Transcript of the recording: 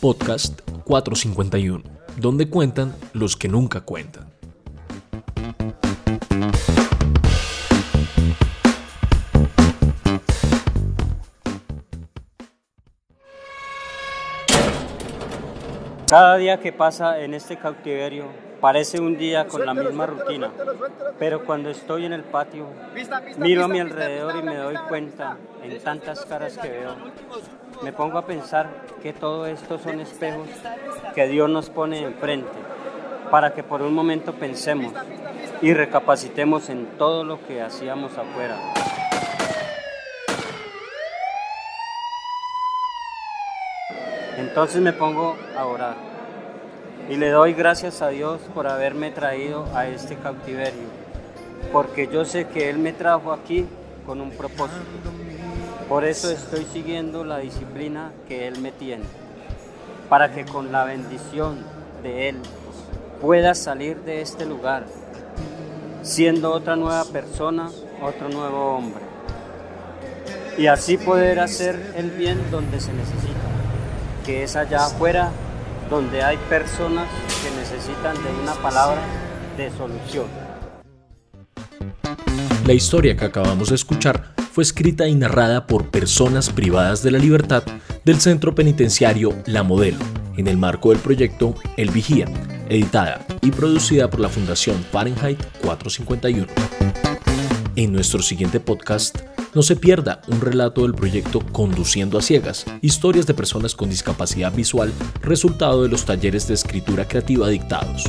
Podcast 451, donde cuentan los que nunca cuentan. Cada día que pasa en este cautiverio parece un día con la misma rutina, pero cuando estoy en el patio, miro a mi alrededor y me doy cuenta en tantas caras que veo. Me pongo a pensar que todo esto son espejos que Dios nos pone enfrente para que por un momento pensemos y recapacitemos en todo lo que hacíamos afuera. Entonces me pongo a orar y le doy gracias a Dios por haberme traído a este cautiverio, porque yo sé que Él me trajo aquí con un propósito. Por eso estoy siguiendo la disciplina que Él me tiene, para que con la bendición de Él pueda salir de este lugar siendo otra nueva persona, otro nuevo hombre. Y así poder hacer el bien donde se necesita que es allá afuera donde hay personas que necesitan de una palabra de solución. La historia que acabamos de escuchar fue escrita y narrada por personas privadas de la libertad del centro penitenciario La Modelo, en el marco del proyecto El Vigía, editada y producida por la Fundación Fahrenheit 451. En nuestro siguiente podcast no se pierda un relato del proyecto Conduciendo a Ciegas, historias de personas con discapacidad visual, resultado de los talleres de escritura creativa dictados.